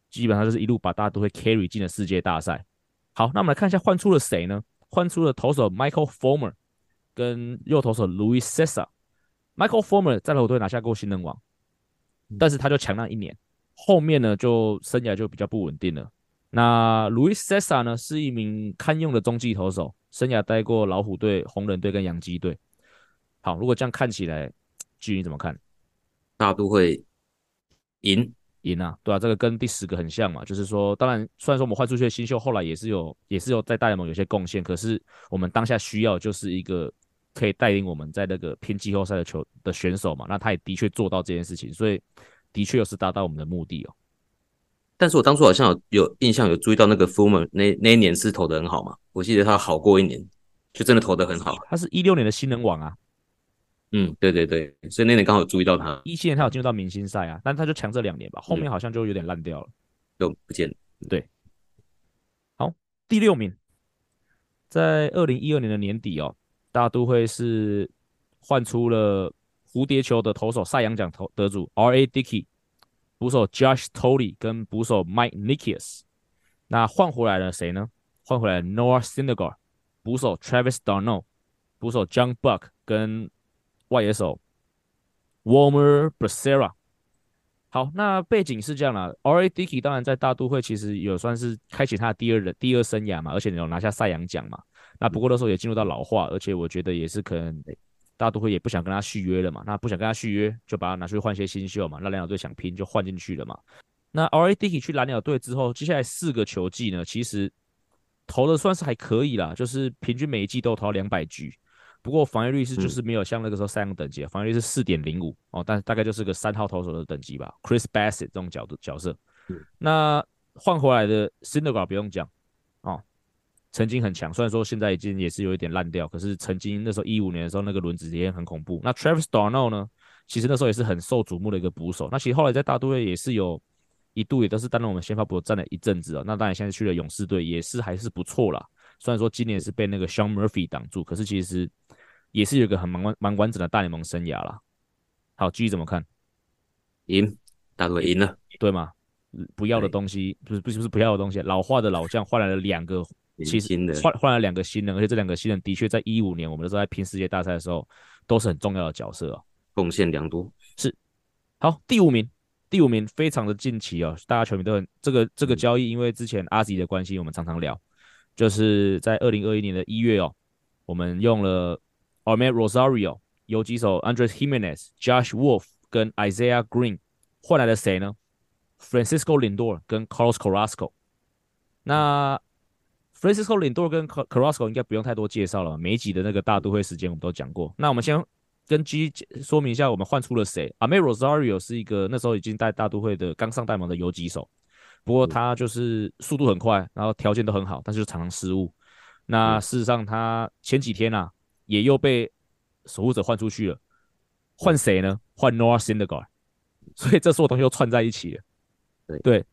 基本上就是一路把大家都会 carry 进了世界大赛。好，那我们来看一下换出了谁呢？换出了投手 Michael Former 跟右投手 Louis Cessa。Michael Former 在老虎队拿下过新人王。但是他就强那一年，后面呢就生涯就比较不稳定了。那 Louis Cessa 呢是一名堪用的中继投手，生涯待过老虎队、红人队跟洋基队。好，如果这样看起来，G 你怎么看？大都会赢赢啊，对啊，这个跟第十个很像嘛，就是说，当然虽然说我们换出去的新秀后来也是有也是有在大联盟有些贡献，可是我们当下需要就是一个。可以带领我们在那个拼季后赛的球的选手嘛？那他也的确做到这件事情，所以的确又是达到我们的目的哦。但是我当初好像有有印象，有注意到那个 Fulmer 那那一年是投的很好嘛？我记得他好过一年，就真的投的很好。他是一六年的新人王啊。嗯，对对对，所以那年刚好注意到他。一七年他有进入到明星赛啊，但他就强这两年吧，后面好像就有点烂掉了，都、嗯、不见了。对，好，第六名，在二零一二年的年底哦。大都会是换出了蝴蝶球的投手赛扬奖投得主 R.A. Dickey，捕手 Josh Thole 跟捕手 Mike Nikias。那换回来了谁呢？换回来 Noah Syndergaard，捕手 Travis d'Arnaud，捕手 John Buck 跟外野手，Warmer Bracera。好，那背景是这样啦，R.A. Dickey 当然在大都会其实有算是开启他的第二的第二生涯嘛，而且有拿下赛扬奖嘛。那不过那时候也进入到老化，而且我觉得也是可能大都会也不想跟他续约了嘛。那不想跟他续约，就把他拿去换些新秀嘛。那蓝鸟队想拼就换进去了嘛。那 R.A. Dickey 去蓝鸟队之后，接下来四个球季呢，其实投的算是还可以啦，就是平均每一季都投两百局。不过防御率是就是没有像那个时候三个等级，防御率是四点零五哦，但大概就是个三号投手的等级吧。Chris Bassett 这种角度角色，那换回来的 Syndergaard 不用讲哦，曾经很强，虽然说现在已经也是有一点烂掉，可是曾经那时候一五年的时候那个轮子也很恐怖。那 Travis d'Arnaud 呢，其实那时候也是很受瞩目的一个捕手。那其实后来在大都会也是有一度也都是担任我们先发捕手站了一阵子哦。那当然现在去了勇士队也是还是不错啦。虽然说今年是被那个 Sean Murphy 挡住，可是其实也是有一个很蛮完蛮完整的大联盟生涯啦。好，继续怎么看？赢，大都赢了，对吗？不要的东西不是不是不是不要的东西，老化的老将换来了两个，其实换换来两个新人，而且这两个新人的确在一五年我们那时候在拼世界大赛的时候都是很重要的角色哦，贡献良多。是，好，第五名，第五名非常的近期哦，大家球迷都很这个这个交易，因为之前阿吉的关系，我们常常聊。就是在二零二一年的一月哦，我们用了 Amed Rosario 游击手 Andres Gimenez、Josh Wolf 跟 Isaiah Green 换来了谁呢？Francisco Lindor 跟 Carlos Carrasco。那 Francisco Lindor 跟 Carrasco 应该不用太多介绍了，每一集的那个大都会时间我们都讲过。那我们先跟 G 说明一下，我们换出了谁？Amed Rosario 是一个那时候已经在大都会的刚上大联盟的游击手。不过他就是速度很快，然后条件都很好，但是就常常失误。那事实上，他前几天啊，也又被守护者换出去了。换谁呢？换 Noah Syndergaard。所以这所有东西又串在一起了。对对，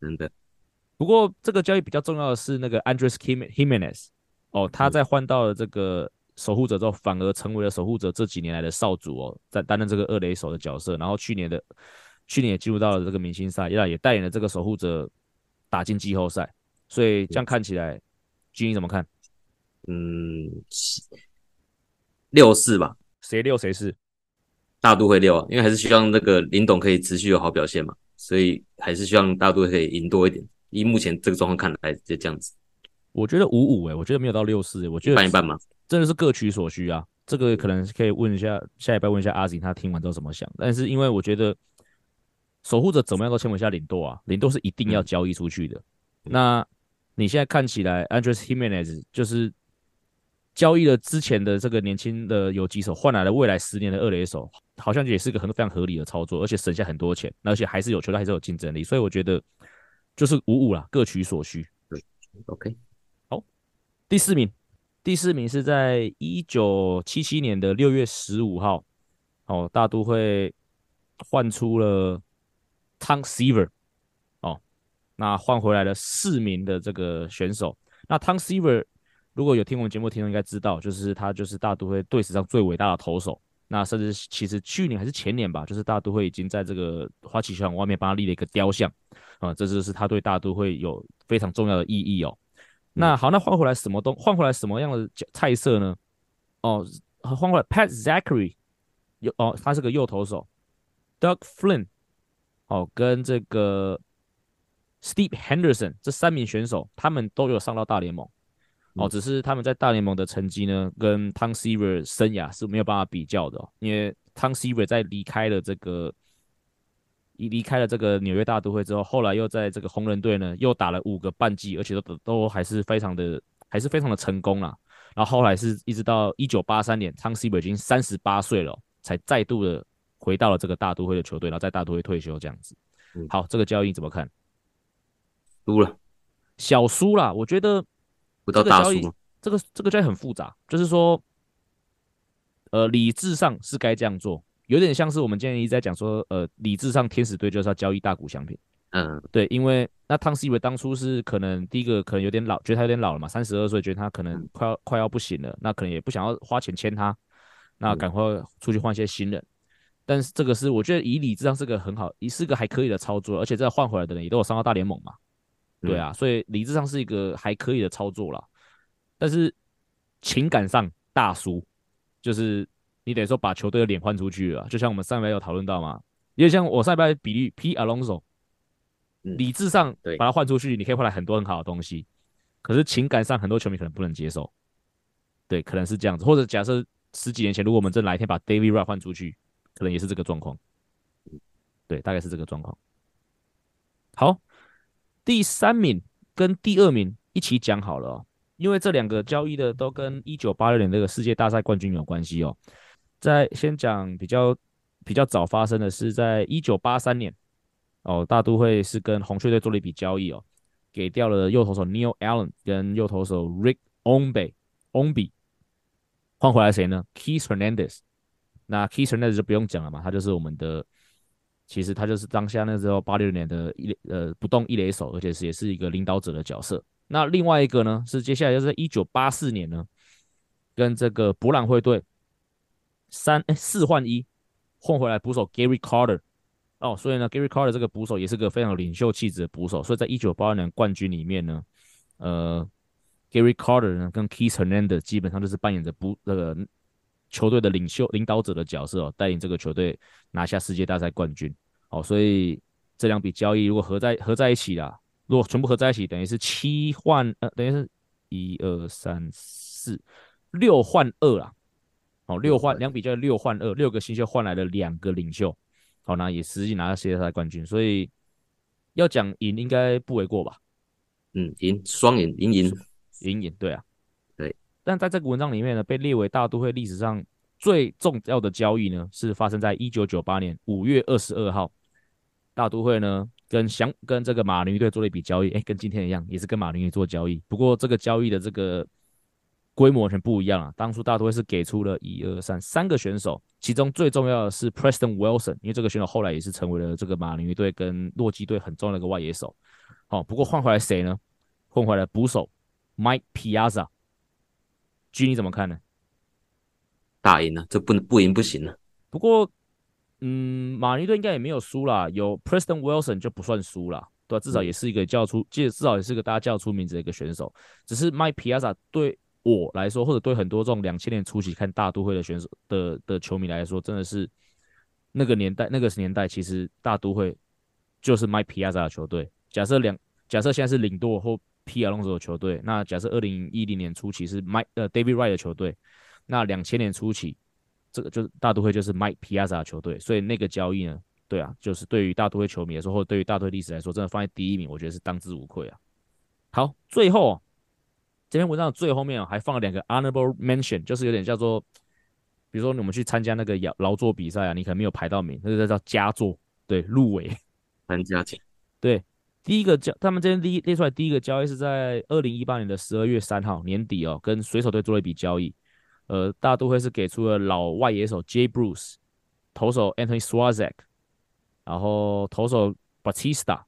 真的。不过这个交易比较重要的是那个 Andres Jimenez，哦，他在换到了这个守护者之后，反而成为了守护者这几年来的少主哦，在担任这个二垒手的角色。然后去年的。去年也进入到了这个明星赛，也也带领了这个守护者打进季后赛，所以这样看起来，军医怎么看？嗯，六四吧，谁六谁四？大都会六啊，因为还是希望那个林董可以持续有好表现嘛，所以还是希望大都会可以赢多一点。以目前这个状况看来，就这样子。我觉得五五诶，我觉得没有到六四诶，我觉得半一半嘛，真的是各取所需啊。这个可能可以问一下，下一拜问一下阿锦，他听完之后怎么想？但是因为我觉得。守护者怎么样都签不下林多啊，林多是一定要交易出去的。嗯、那你现在看起来，Andres Gimenez 就是交易了之前的这个年轻的游击手，换来了未来十年的二垒手，好像也是个很非常合理的操作，而且省下很多钱，而且还是有球队还是有竞争力，所以我觉得就是五五啦，各取所需。对，OK，好，第四名，第四名是在一九七七年的六月十五号，哦，大都会换出了。Tom Seaver，哦，那换回来了四名的这个选手。那 Tom Seaver 如果有听我们节目听众应该知道，就是他就是大都会队史上最伟大的投手。那甚至其实去年还是前年吧，就是大都会已经在这个花旗球场外面帮他立了一个雕像啊，这就是他对大都会有非常重要的意义哦。那好，那换回来什么东？换回来什么样的菜色呢？哦，换回来 Pat Zachary，右哦，他是个右投手，Doug Flynn。哦，跟这个 Steve Henderson 这三名选手，他们都有上到大联盟。哦，只是他们在大联盟的成绩呢，跟 Tom Seaver 生涯是没有办法比较的。哦，因为 Tom Seaver 在离开了这个，一离开了这个纽约大都会之后，后来又在这个红人队呢，又打了五个半季，而且都都还是非常的，还是非常的成功啦。然后后来是一直到一九八三年，Tom Seaver 已经三十八岁了，才再度的。回到了这个大都会的球队，然后在大都会退休这样子。好，这个交易怎么看？输了，小输啦。我觉得不到大输。这个这个交易很复杂，就是说，呃，理智上是该这样做，有点像是我们今天一直在讲说，呃，理智上天使队就是要交易大谷翔平。嗯，对，因为那汤斯维当初是可能第一个可能有点老，觉得他有点老了嘛，三十二岁，觉得他可能快要快要不行了，那可能也不想要花钱签他，那赶快出去换一些新人。但是这个是我觉得以理智上是个很好，也是个还可以的操作，而且这换回来的人也都有上到大联盟嘛，对啊，所以理智上是一个还可以的操作啦。但是情感上大输，就是你等于说把球队的脸换出去了，就像我们上一拜有讨论到嘛，因为像我上礼拜比喻 P Alonso，理智上把它换出去，你可以换来很多很好的东西，可是情感上很多球迷可能不能接受，对，可能是这样子，或者假设十几年前如果我们真哪一天把 David Wright 换出去。可能也是这个状况，对，大概是这个状况。好，第三名跟第二名一起讲好了哦。因为这两个交易的都跟一九八六年这个世界大赛冠军有关系哦。在先讲比较比较早发生的是在一九八三年哦，大都会是跟红雀队做了一笔交易哦，给掉了右投手 Neil Allen 跟右投手 Rick Ombe，Ombe 换回来谁呢？Keith Hernandez。那 Keith Hernandez 就不用讲了嘛，他就是我们的。其实他就是当下那时候八六年的一呃不动一垒手，而且是也是一个领导者的角色。那另外一个呢，是接下来就是在一九八四年呢，跟这个博览会队三哎四换一换回来捕手 Gary Carter 哦，所以呢 Gary Carter 这个捕手也是个非常有领袖气质的捕手。所以在一九八二年冠军里面呢，呃 Gary Carter 呢跟 Keith Hernandez 基本上就是扮演着捕那个。球队的领袖、领导者的角色哦，带领这个球队拿下世界大赛冠军哦，所以这两笔交易如果合在合在一起啦，如果全部合在一起，等于是七换呃，等于是一二三四六换二啦，哦，六换两笔交易六换二，六个新秀换来了两个领袖，好，那也实际拿下世界大赛冠军，所以要讲赢应该不为过吧？嗯，赢双赢，赢赢赢赢，对啊。但在这个文章里面呢，被列为大都会历史上最重要的交易呢，是发生在一九九八年五月二十二号。大都会呢跟翔跟这个马林鱼队做了一笔交易，哎，跟今天一样，也是跟马林鱼做交易。不过这个交易的这个规模完全不一样啊。当初大都会是给出了一二三三个选手，其中最重要的是 Preston Wilson，因为这个选手后来也是成为了这个马林鱼队跟洛基队很重要的一个外野手。好，不过换回来谁呢？换回来捕手 Mike Piazza。G 你怎么看呢？打赢了，这不能不赢不行了。不过，嗯，马尼顿应该也没有输啦，有 Preston Wilson 就不算输啦，对吧？至少也是一个叫出，至少也是个大家叫出名字的一个选手。只是 Mike Piazza 对我来说，或者对很多这种两千年初期看大都会的选手的的球迷来说，真的是那个年代，那个年代其实大都会就是 Mike Piazza 的球队。假设两，假设现在是领舵或 Pete Alonso 的球队，那假设二零一零年初期是 Mike 呃 David Wright 的球队，那两千年初期这个就是大都会就是 Mike Piazza 的球队，所以那个交易呢，对啊，就是对于大都会球迷来说，或者对于大都会历史来说，真的放在第一名，我觉得是当之无愧啊。好，最后这篇文章的最后面啊，还放了两个 honorable mention，就是有点叫做，比如说我们去参加那个劳劳作比赛啊，你可能没有排到名，那个叫佳作，对，入围，参加奖，对。第一个交，他们这边第一列出来第一个交易是在二零一八年的十二月三号年底哦，跟水手队做了一笔交易。呃，大都会是给出了老外野手 Jay Bruce，投手 Anthony s w a z a k 然后投手 Batista，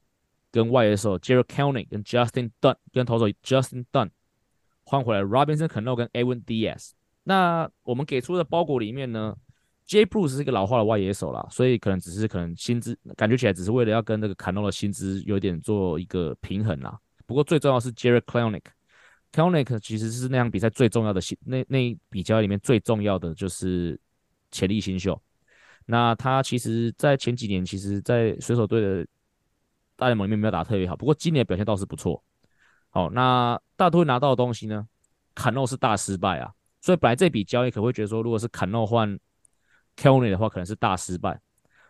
跟外野手 Jarred Kelenic 跟 Justin Dunn，跟投手 Justin Dunn 换回来 Robinson Cano 跟 Edwin Diaz。那我们给出的包裹里面呢？Jay Bruce 是一个老化的外野手啦，所以可能只是可能薪资感觉起来只是为了要跟那个 Cano 的薪资有点做一个平衡啦。不过最重要是 Jarred Kelenic，Kelenic 其实是那场比赛最重要的那那一笔交易里面最重要的就是潜力新秀。那他其实在前几年其实，在水手队的大联盟里面没有打特别好，不过今年表现倒是不错。好，那大都会拿到的东西呢？Cano 是大失败啊，所以本来这笔交易可会觉得说，如果是 Cano 换 Kelenic 的话可能是大失败，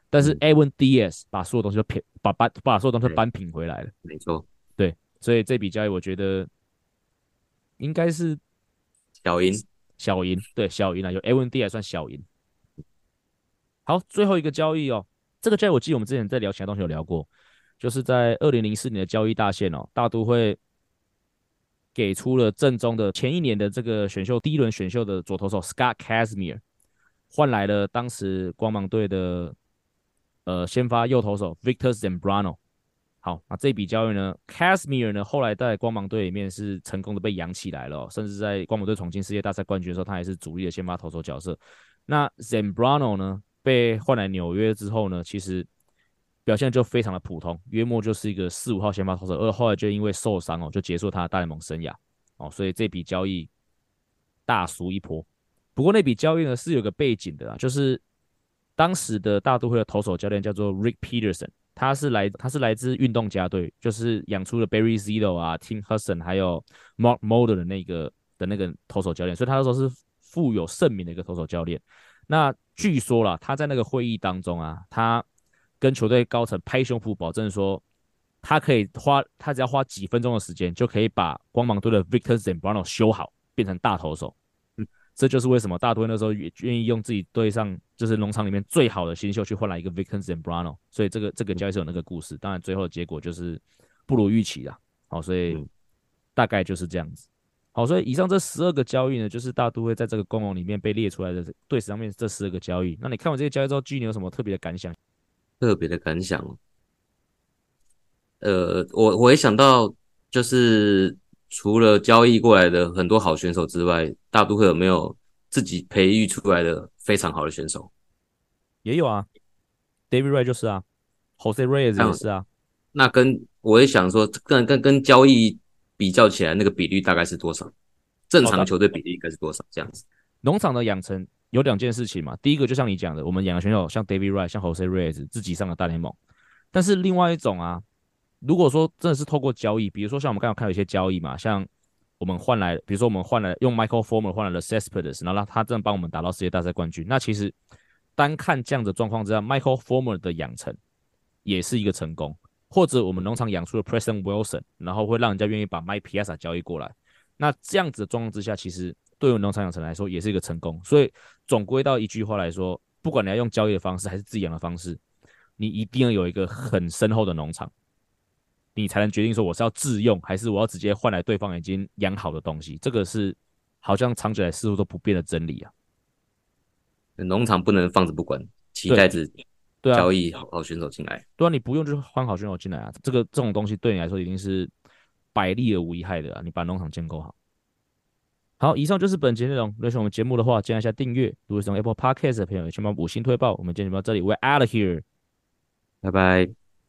但是 Edwin Diaz 把所有东西都平，把把把所有东西都扳平回来了。没错，对，所以这笔交易我觉得应该是小赢，小赢，对，小赢啊，有 Edwin Diaz 算小赢。好，最后一个交易哦，这个交易我记得我们之前在聊其他东西有聊过，就是在二零零四年的交易大限哦，大都会给出了正宗的前一年的这个选秀第一轮选秀的左投手 Scott Kazmir。换来了当时光芒队的呃先发右投手 Victor Zambrano。好，那这笔交易呢，Kazmir 呢后来在光芒队里面是成功的被养起来了，甚至在光芒队闯进世界大赛冠军的时候，他还是主力的先发投手角色。那 Zambrano 呢被换来纽约之后呢，其实表现就非常的普通，约莫就是一个四五号先发投手，而后来就因为受伤哦，就结束他的大联盟生涯哦，所以这笔交易大输一波。不过那笔交易呢是有个背景的啊，就是当时的大都会的投手教练叫做 Rick Peterson，他是来他是来自运动家队，就是养出了 Barry Zito 啊、Tim Hudson 还有 Mark Mulder 的那个的那个投手教练，所以他那时候是富有盛名的一个投手教练。那据说啦，他在那个会议当中啊，他跟球队高层拍胸脯保证说，他可以花他只要花几分钟的时间，就可以把光芒队的 Victor Zambrano 修好，变成大投手。嗯，这就是为什么大都会那时候也愿意用自己队上就是农场里面最好的新秀去换来一个 Victor Zambrano。所以这个这个交易是有那个故事，当然最后的结果就是不如预期啦。好，所以大概就是这样子。好，所以以上这十二个交易呢，就是大都会在这个公网里面被列出来的队史上面这十二个交易。那你看完这些交易之后，G，你有什么特别的感想？特别的感想，呃，我我也想到，就是除了交易过来的很多好选手之外，大都会有没有自己培育出来的非常好的选手？也有啊，David Wright 就是啊，Jose Reyes 也是啊。那跟我也想说，跟跟跟交易。比较起来，那个比率大概是多少？正常的球队比例应该是多少？这样子。农场的养成有两件事情嘛，第一个就像你讲的，我们养的选手像 David Wright、像 Jose Reyes 自己上了大联盟。但是另外一种啊，如果说真的是透过交易，比如说像我们刚刚看有一些交易嘛，像我们换来，比如说我们换来用 Michael Former 换来了 Cespedes，然后他真的帮我们打到世界大赛冠军。那其实单看这样的状况之下，Michael Former 的养成也是一个成功。或者我们农场养出了 Preston Wilson，然后会让人家愿意把 Mike Piazza 交易过来。那这样子的状况之下，其实对于农场养成来说也是一个成功。所以总归到一句话来说，不管你要用交易的方式还是自己养的方式，你一定要有一个很深厚的农场，你才能决定说我是要自用还是我要直接换来对方已经养好的东西。这个是好像长久来似乎都不变的真理啊。农场不能放着不管，期待着。交易好好选手进来，对啊，你不用就是换好选手进来啊。这个这种东西对你来说一定是百利而无一害的啊。你把农场建构好。好，以上就是本节内容。如果喜欢我们节目的话，记一下订阅。如果是用 Apple Podcast 的朋友，请帮五星推爆。我们今天就到这里，We're out of here，拜拜。